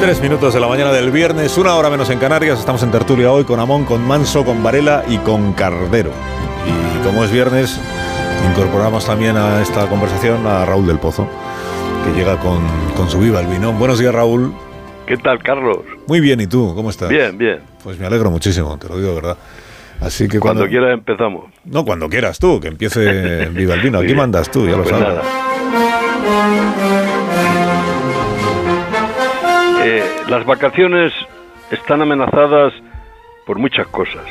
Tres minutos de la mañana del viernes, una hora menos en Canarias. Estamos en tertulia hoy con Amón, con Manso, con Varela y con Cardero. Y como es viernes, incorporamos también a esta conversación a Raúl del Pozo, que llega con, con su viva el vino. Buenos días, Raúl. ¿Qué tal, Carlos? Muy bien, ¿y tú? ¿Cómo estás? Bien, bien. Pues me alegro muchísimo, te lo digo de verdad. Así que cuando, quieras empezamos. No, cuando quieras tú, que empiece Viva el Vino. Aquí mandas tú, ya lo Pues sabes. nada. Las vacaciones están amenazadas por muchas cosas.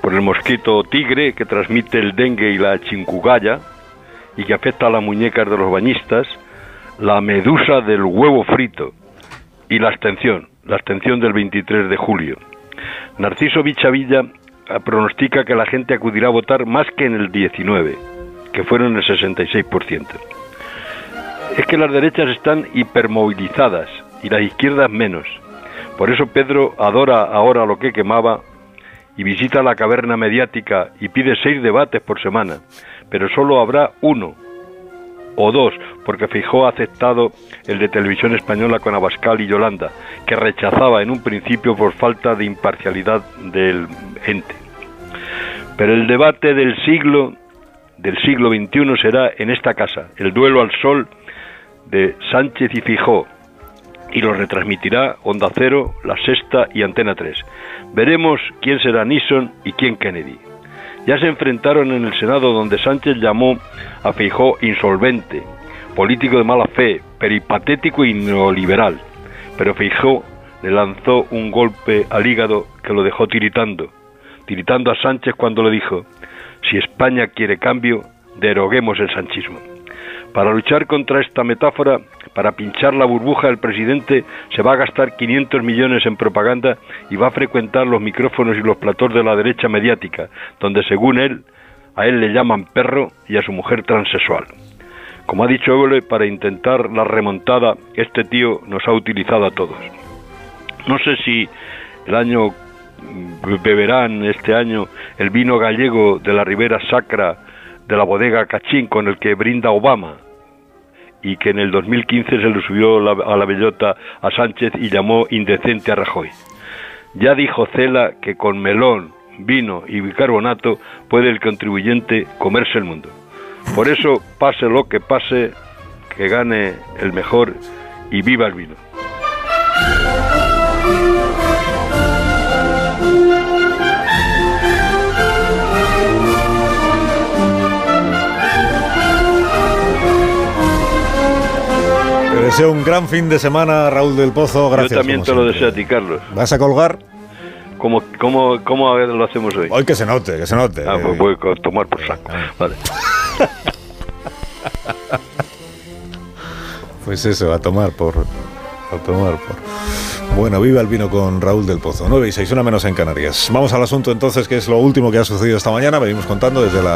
Por el mosquito tigre que transmite el dengue y la chincugaya y que afecta a las muñecas de los bañistas, la medusa del huevo frito y la abstención, la abstención del 23 de julio. Narciso Vichavilla pronostica que la gente acudirá a votar más que en el 19, que fueron el 66%. Es que las derechas están hipermovilizadas y las izquierdas menos. Por eso Pedro adora ahora lo que quemaba y visita la caverna mediática y pide seis debates por semana, pero solo habrá uno o dos, porque Fijó ha aceptado el de televisión española con Abascal y Yolanda, que rechazaba en un principio por falta de imparcialidad del ente. Pero el debate del siglo del siglo XXI será en esta casa, el duelo al sol de Sánchez y Fijó, y lo retransmitirá Onda Cero, La Sexta y Antena 3. Veremos quién será Nixon y quién Kennedy. Ya se enfrentaron en el Senado donde Sánchez llamó a Feijó insolvente, político de mala fe, peripatético y neoliberal. Pero Feijó le lanzó un golpe al hígado que lo dejó tiritando, tiritando a Sánchez cuando le dijo, si España quiere cambio, deroguemos el sanchismo. Para luchar contra esta metáfora, para pinchar la burbuja del presidente, se va a gastar 500 millones en propaganda y va a frecuentar los micrófonos y los platós de la derecha mediática, donde según él, a él le llaman perro y a su mujer transexual. Como ha dicho Évole, para intentar la remontada, este tío nos ha utilizado a todos. No sé si el año mm, beberán este año el vino gallego de la Ribera Sacra de la bodega Cachín con el que brinda Obama y que en el 2015 se le subió a la bellota a Sánchez y llamó indecente a Rajoy. Ya dijo Cela que con melón, vino y bicarbonato puede el contribuyente comerse el mundo. Por eso, pase lo que pase, que gane el mejor y viva el vino. Deseo un gran fin de semana, Raúl del Pozo. Gracias. Yo también te lo deseo a ti, Carlos. ¿Vas a colgar? ¿Cómo, cómo, cómo a ver, lo hacemos hoy? Hoy que se note, que se note. Ah, pues voy a tomar por saco. Vale. Pues eso, a tomar por. A tomar por. Bueno, viva el vino con Raúl del Pozo. 9 y 6, una menos en Canarias. Vamos al asunto entonces, que es lo último que ha sucedido esta mañana. Venimos contando desde las